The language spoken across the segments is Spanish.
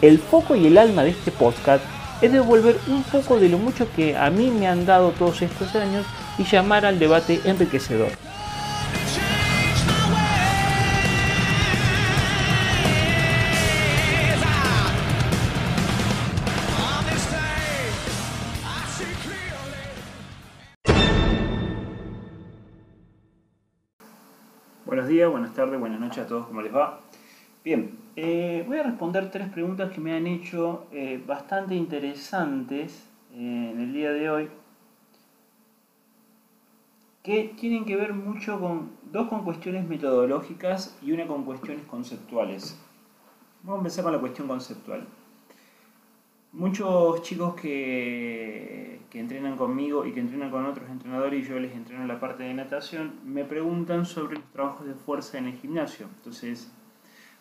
El foco y el alma de este podcast es devolver un poco de lo mucho que a mí me han dado todos estos años y llamar al debate enriquecedor. Buenos días, buenas tardes, buenas noches a todos, ¿cómo les va? Bien, eh, voy a responder tres preguntas que me han hecho eh, bastante interesantes eh, en el día de hoy, que tienen que ver mucho con, dos con cuestiones metodológicas y una con cuestiones conceptuales. Vamos a empezar con la cuestión conceptual. Muchos chicos que, que, entrenan conmigo y que entrenan con otros entrenadores y yo les entreno en la parte de natación, me preguntan sobre los trabajos de fuerza en el gimnasio. Entonces,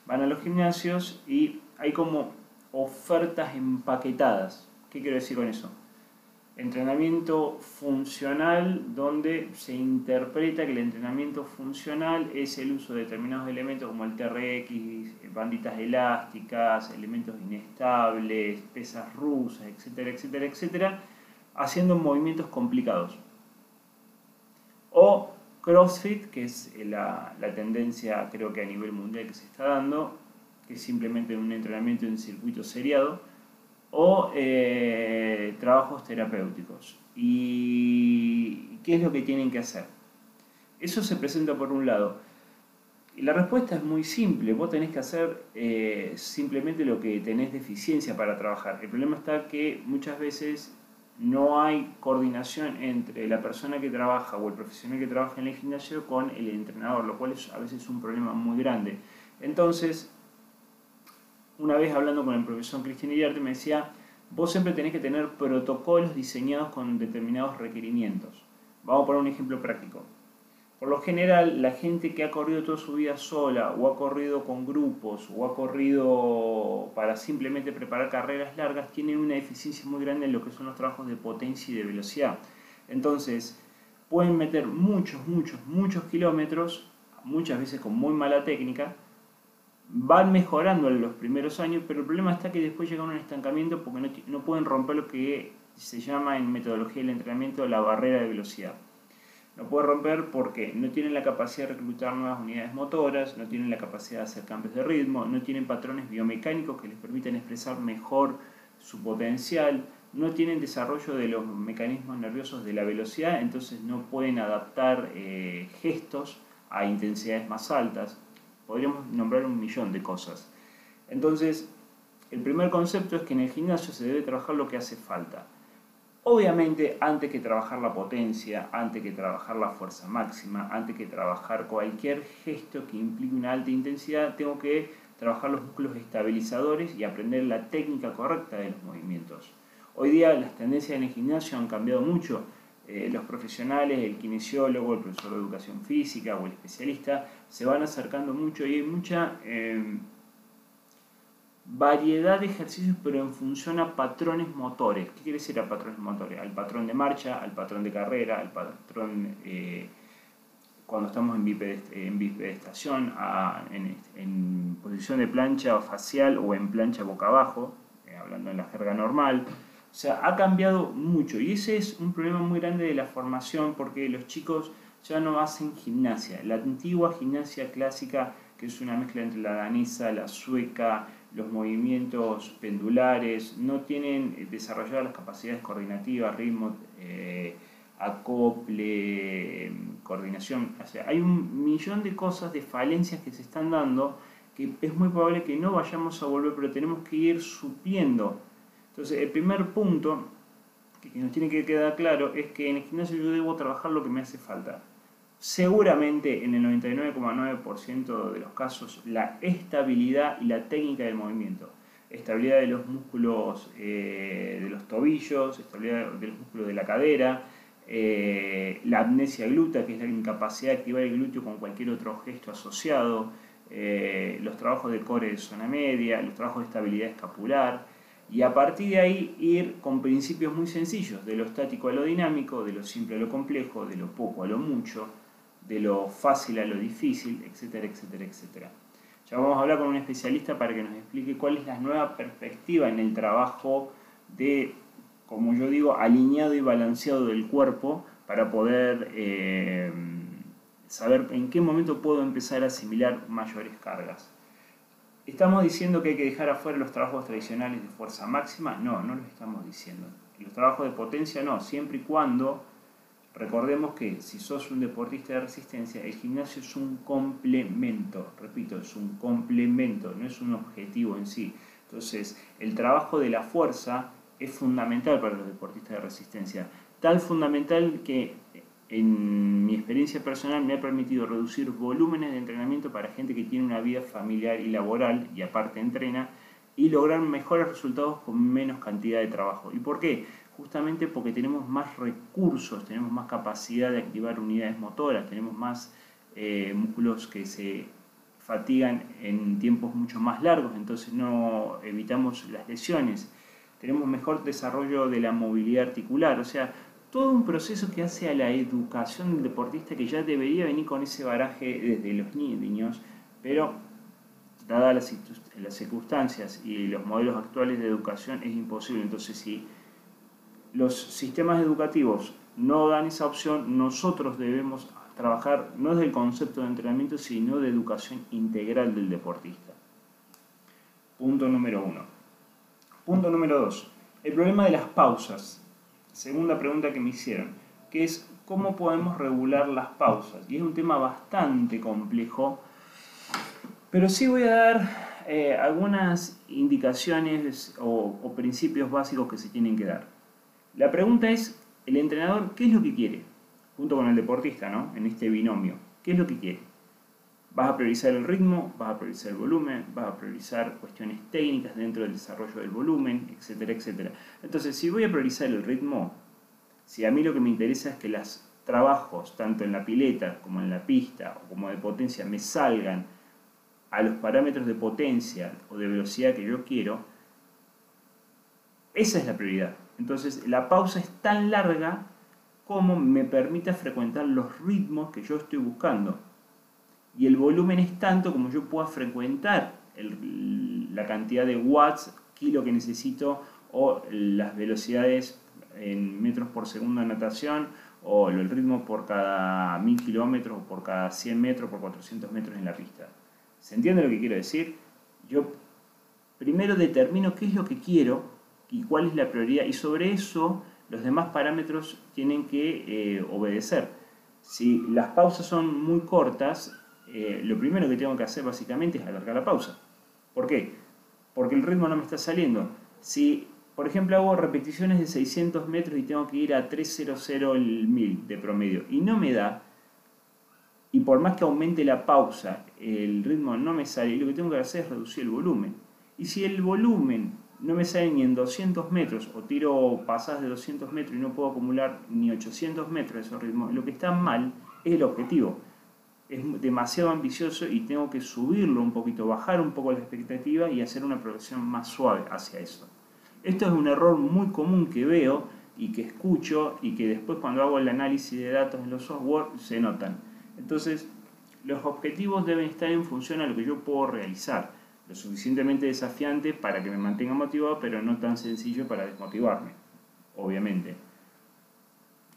van a los gimnasios y hay como ofertas empaquetadas. ¿Qué quiero decir con eso? Entrenamiento funcional donde se interpreta que el entrenamiento funcional es el uso de determinados elementos como el TRX, banditas elásticas, elementos inestables, pesas rusas, etcétera, etcétera, etcétera, haciendo movimientos complicados. CrossFit, que es la, la, tendencia creo que a nivel mundial que se está dando, que es simplemente un entrenamiento en circuito seriado, o eh, trabajos terapéuticos. ¿Y qué es lo que tienen que hacer? Eso se presenta por un lado. Y la respuesta es muy simple, vos tenés que hacer eh, simplemente lo que tenés deficiencia para trabajar. El problema está que muchas veces no hay coordinación entre la persona que trabaja o el profesional que trabaja en el gimnasio con el entrenador, lo cual es a veces un problema muy grande. Entonces, una vez hablando con el profesor Cristian Iriarte me decía, vos siempre tenés que tener protocolos diseñados con determinados requerimientos. Vamos a poner un ejemplo práctico. Por lo general, la gente que ha corrido toda su vida sola, o ha corrido con grupos, o ha corrido para simplemente preparar carreras largas, tiene una deficiencia muy grande en lo que son los trabajos de potencia y de velocidad. Entonces, pueden meter muchos, muchos, muchos kilómetros, muchas veces con muy mala técnica, van mejorando en los primeros años, pero el problema está que después llegan a un estancamiento porque no pueden romper lo que se llama en metodología del entrenamiento la barrera de velocidad. No puede romper porque no tienen la capacidad de reclutar nuevas unidades motoras, no tienen la capacidad de hacer cambios de ritmo, no tienen patrones biomecánicos que les permitan expresar mejor su potencial, no tienen desarrollo de los mecanismos nerviosos de la velocidad, entonces no pueden adaptar eh, gestos a intensidades más altas. Podríamos nombrar un millón de cosas. Entonces, el primer concepto es que en el gimnasio se debe trabajar lo que hace falta Obviamente, antes que trabajar la potencia, antes que trabajar la fuerza máxima, antes que trabajar cualquier gesto que implique una alta intensidad, tengo que trabajar los músculos estabilizadores y aprender la técnica correcta de los movimientos. Hoy día las tendencias en el gimnasio han cambiado mucho. Eh, los profesionales, el kinesiólogo, el profesor de educación física o el especialista se van acercando mucho y hay mucha... Eh, variedad de ejercicios pero en función a patrones motores. ¿Qué quiere decir a patrones motores? Al patrón de marcha, al patrón de carrera, al patrón eh, cuando estamos en, bipedestación, en, en, posición de plancha facial o en plancha boca abajo, eh, hablando en la jerga normal. O sea, ha cambiado mucho y ese es un problema muy grande de la formación porque los chicos ya no hacen gimnasia. La antigua gimnasia clásica, que es una mezcla entre la danesa, la sueca, los movimientos pendulares, no tienen eh, desarrolladas las capacidades coordinativas, ritmo, eh, acople, coordinación. O sea, hay un millón de cosas, de falencias que se están dando que es muy probable que no vayamos a volver, pero tenemos que ir supliendo. Entonces, el primer punto que nos tiene que quedar claro es que en el gimnasio yo debo trabajar lo que me hace falta. Seguramente en el 99,9% de los casos la estabilidad y la técnica del movimiento. estabilidad de los músculos eh, de los tobillos, estabilidad de los músculos de la cadera, eh, la amnesia glútea, que es la incapacidad de activar el glúteo con cualquier otro gesto asociado, eh, los trabajos de core de zona media, los trabajos de estabilidad escapular, y a partir de ahí ir con principios muy sencillos, de lo estático a lo dinámico, de lo simple a lo complejo, de lo poco a lo mucho, de lo fácil a lo difícil, etcétera, etcétera, etcétera. Ya vamos a hablar con un especialista para que nos explique cuál es la nueva perspectiva en el trabajo de, como yo digo, alineado y balanceado del cuerpo para poder eh, saber en qué momento puedo empezar a asimilar mayores cargas. ¿Estamos diciendo que hay que dejar afuera los trabajos tradicionales de fuerza máxima? No, no lo estamos diciendo. Los trabajos de potencia no, siempre y cuando recordemos que si sos un deportista de resistencia, el gimnasio es un complemento, repito, es un complemento, no es un objetivo en sí. Entonces, el trabajo de la fuerza es fundamental para los deportistas de resistencia, tal fundamental que en mi experiencia personal me ha permitido reducir volúmenes de entrenamiento para gente que tiene una vida familiar y laboral y aparte entrena y lograr mejores resultados con menos cantidad de trabajo. ¿Y por qué? Justamente porque tenemos más recursos, tenemos más capacidad de activar unidades motoras, tenemos más eh, músculos que se fatigan en tiempos mucho más largos, entonces no evitamos las lesiones, tenemos mejor desarrollo de la movilidad articular, o sea, todo un proceso que hace a la educación del deportista que ya debería venir con ese baraje desde los niños, pero dadas las, circunstancias y los modelos actuales de educación es imposible. Entonces, si los sistemas educativos no dan esa opción, nosotros debemos trabajar no desde el concepto de entrenamiento, sino de educación integral del deportista. Punto número uno. Punto número dos. El problema de las pausas segunda pregunta que me hicieron, que es cómo podemos regular las pausas. Y es un tema bastante complejo, pero sí voy a dar eh, algunas indicaciones o, o principios básicos que se tienen que dar. La pregunta es, el entrenador, ¿qué es lo que quiere? Junto con el deportista, ¿no? En este binomio. ¿Qué es lo que quiere? Vas a priorizar el ritmo, vas a priorizar el volumen, vas a priorizar cuestiones técnicas dentro del desarrollo del volumen, etcétera, etcétera. Entonces, si voy a priorizar el ritmo, si a mí lo que me interesa es que los trabajos, tanto en la pileta como en la pista o como de potencia, me salgan a los parámetros de potencia o de velocidad que yo quiero, esa es la prioridad. Entonces, la pausa es tan larga como me permita frecuentar los ritmos que yo estoy buscando y el volumen es tanto como yo pueda frecuentar la cantidad de watts, kilo que necesito o las velocidades en metros por segundo de natación o el ritmo por cada 1000 kilómetros, por cada 100 metros, por 400 metros en la pista. ¿Se entiende lo que quiero decir? Yo primero determino qué es lo que quiero y cuál es la prioridad y sobre eso los demás parámetros tienen que eh, obedecer. Si las pausas son muy cortas, eh, lo primero que tengo que hacer básicamente es alargar la pausa. ¿Por qué? Porque el ritmo no me está saliendo. Si, por ejemplo, hago repeticiones de 600 metros y tengo que ir a 300 el 1000 de promedio y no me da, y por más que aumente la pausa, el ritmo no me sale, lo que tengo que hacer es reducir el volumen. Y si el volumen no me sale ni en 200 metros o tiro pasadas de 200 metros y no puedo acumular ni 800 metros de esos ritmos, lo que está mal es el objetivo es demasiado ambicioso y tengo que subirlo un poquito, bajar un poco la expectativa y hacer una progresión más suave hacia eso. Esto es un error muy común que veo y que escucho y que después cuando hago el análisis de datos en los software se notan. Entonces, los objetivos deben estar en función a lo que yo puedo realizar. Lo suficientemente desafiante para que me mantenga motivado, pero no tan sencillo para desmotivarme, obviamente.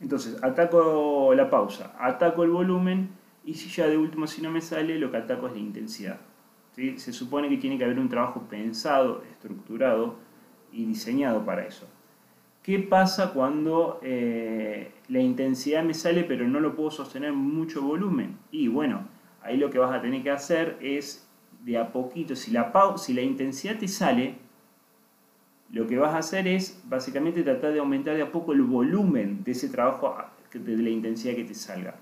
Entonces, ataco la pausa, ataco el volumen y si ya de último si no me sale, lo que ataco es la intensidad. Se supone que tiene que haber un trabajo pensado, estructurado y diseñado para eso. ¿Qué pasa cuando eh, la intensidad me sale pero no lo puedo sostener mucho volumen? Y bueno, ahí lo que vas a tener que hacer es de a poquito, si la, si la intensidad te sale, lo que vas a hacer es básicamente tratar de aumentar de a poco el volumen de ese trabajo de la intensidad que te salga.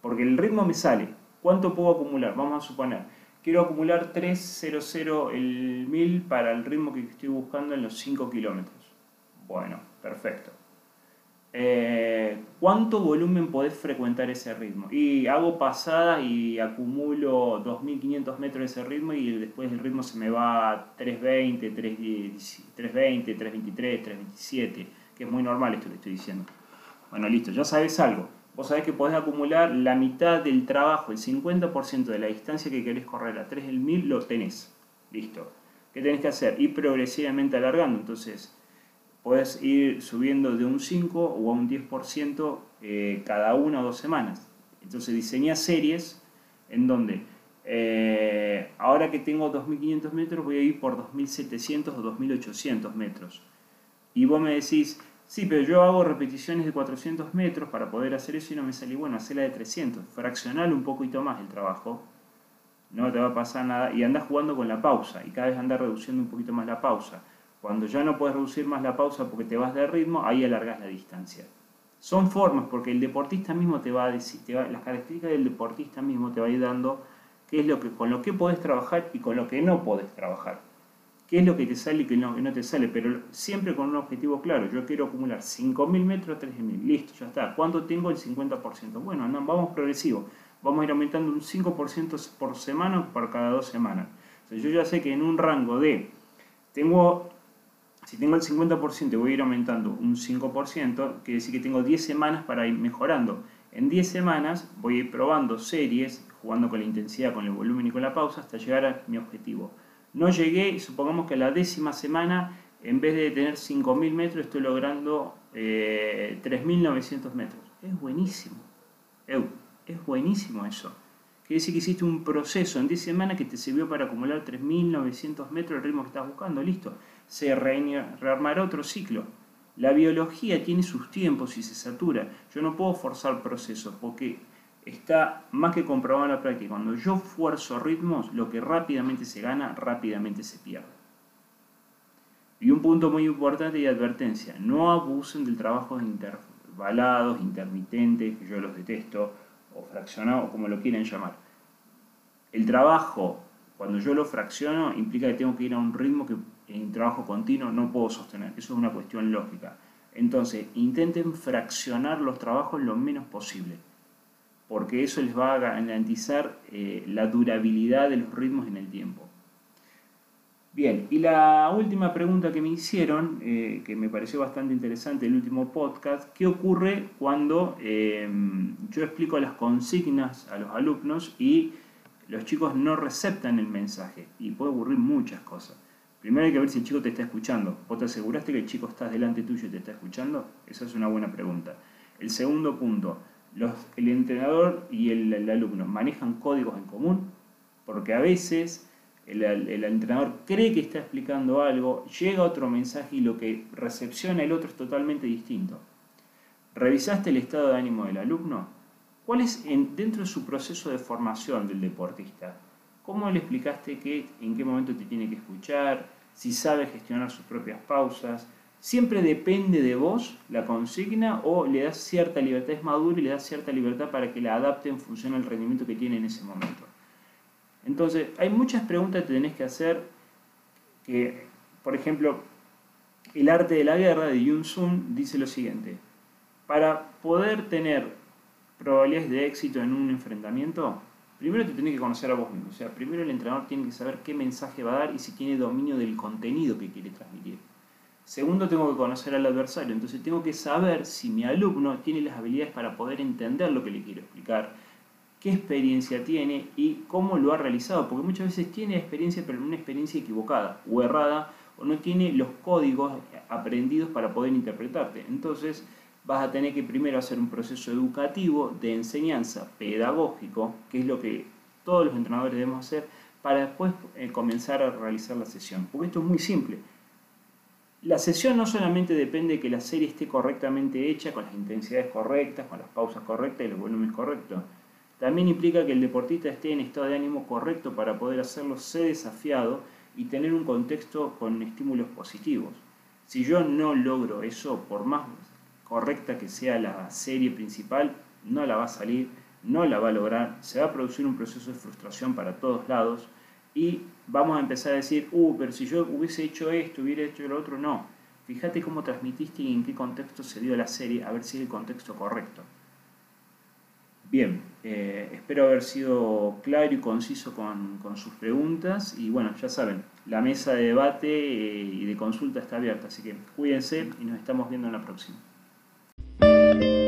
Porque el ritmo me sale. ¿Cuánto puedo acumular? Vamos a suponer quiero acumular 300 el 1000 para el ritmo que estoy buscando en los 5 kilómetros. Bueno, perfecto. Eh, ¿Cuánto volumen podés frecuentar ese ritmo? Y hago pasada y acumulo 2.500 metros de ese ritmo y después el ritmo se me va a 320, 320, 323, 327, que es muy normal esto que estoy diciendo. Bueno, listo, ya sabes algo. Vos sabés que podés acumular la mitad del trabajo, el 50% de la distancia que querés correr a 3 del 1000, lo tenés. Listo. ¿Qué tenés que hacer? Ir progresivamente alargando. Entonces, puedes ir subiendo de un 5 o a un 10% eh, cada una o dos semanas. Entonces diseña series en donde eh, ahora que tengo 2.500 metros voy a ir por 2.700 o 2.800 metros. Y vos me decís, sí, pero yo hago repeticiones de 400 metros para poder hacer eso y no me sale bueno, hacerla de 300. Fraccionar un poquito más el trabajo, no te va a pasar nada. Y andas jugando con la pausa y cada vez andas reduciendo un poquito más la pausa. Cuando ya no puedes reducir más la pausa porque te vas de ritmo, ahí alargas la distancia. Son formas porque el deportista mismo te va a decir, las características del deportista mismo te va a ir dando qué es lo que, con lo que podés trabajar y con lo que no podés trabajar. Qué es lo que te sale y qué no, no te sale, pero siempre con un objetivo claro. Yo quiero acumular 5.000 metros, 3.000. Listo, ya está. ¿Cuánto tengo? El 50%. Bueno, no, vamos progresivo. Vamos a ir aumentando un 5% por semana por cada dos semanas. yo ya sé que en un rango de, tengo si tengo el 50% y voy a ir aumentando un 5%, quiere decir que tengo 10 semanas para ir mejorando. En 10 semanas voy a ir probando series, jugando con la intensidad, con el volumen y con la pausa, hasta llegar a mi objetivo. No llegué supongamos que a la décima semana, en vez de tener 5.000 metros, estoy logrando 3.900 eh, metros. Es buenísimo. es buenísimo eso. Quiere decir que hiciste un proceso en 10 semanas que te sirvió para acumular 3.900 metros el ritmo que estás buscando. Listo se rearmará otro ciclo. La biología tiene sus tiempos y se satura. Yo no puedo forzar procesos porque está más que comprobado en la práctica. Cuando yo fuerzo ritmos, lo que rápidamente se gana, rápidamente se pierde. Y un punto muy importante y advertencia, no abusen del trabajo intervalados, intermitentes, que yo los detesto, o fraccionados, como lo quieran llamar. El trabajo, cuando yo lo fracciono, implica que tengo que ir a un ritmo que en trabajo continuo no puedo sostener. Eso es una cuestión lógica. Entonces, intenten fraccionar los trabajos lo menos posible, porque eso les va a garantizar eh, la durabilidad de los ritmos en el tiempo. Bien, y la última pregunta que me hicieron, eh, que me pareció bastante interesante el último podcast, ¿qué ocurre cuando eh, yo explico las consignas a los alumnos y los chicos no receptan el mensaje? Y puede ocurrir muchas cosas. Primero hay que ver si el chico te está escuchando. ¿Vos te aseguraste que el chico está delante tuyo y te está escuchando? Esa es una buena pregunta. El segundo punto, los, el entrenador y el, alumno manejan códigos en común, porque a veces el, el, entrenador cree que está explicando algo, llega otro mensaje y lo que recepciona el otro es totalmente distinto. ¿Revisaste el estado de ánimo del alumno? ¿Cuál es en, dentro de su proceso de formación del deportista? ¿Cómo le explicaste que en qué momento te tiene que escuchar? Si sabe gestionar sus propias pausas. Siempre depende de vos la consigna o le das cierta libertad, es maduro y le das cierta libertad para que la adapte en función al rendimiento que tiene en ese momento. Entonces, hay muchas preguntas que tenés que hacer que, por ejemplo, el arte de la guerra de Yun Sun dice lo siguiente. Para poder tener probabilidades de éxito en un enfrentamiento, Primero te tiene que conocer a vos mismo, o sea, primero el entrenador tiene que saber qué mensaje va a dar y si tiene dominio del contenido que quiere transmitir. Segundo, tengo que conocer al adversario, entonces tengo que saber si mi alumno tiene las habilidades para poder entender lo que le quiero explicar, qué experiencia tiene y cómo lo ha realizado, porque muchas veces tiene experiencia, pero una experiencia equivocada o errada, o no tiene los códigos aprendidos para poder interpretarte. Entonces, vas a tener que primero hacer un proceso educativo de enseñanza pedagógico, que es lo que todos los entrenadores debemos hacer, para después eh, comenzar a realizar la sesión. Porque esto es muy simple. La sesión no solamente depende de que la serie esté correctamente hecha, con las intensidades correctas, con las pausas correctas y los volúmenes correctos. También implica que el deportista esté en estado de ánimo correcto para poder hacerlo ser desafiado y tener un contexto con estímulos positivos. Si yo no logro eso, por más correcta que sea la serie principal, no la va a salir, no la va a lograr, se va a producir un proceso de frustración para todos lados y vamos a empezar a decir, uh, pero si yo hubiese hecho esto, hubiera hecho lo otro, no. Fíjate cómo transmitiste y en qué contexto se dio la serie, a ver si es el contexto correcto. Bien, eh, espero haber sido claro y conciso con, sus preguntas y bueno, ya saben, la mesa de debate eh, y de consulta está abierta, así que cuídense y nos estamos viendo en la próxima. Thank you.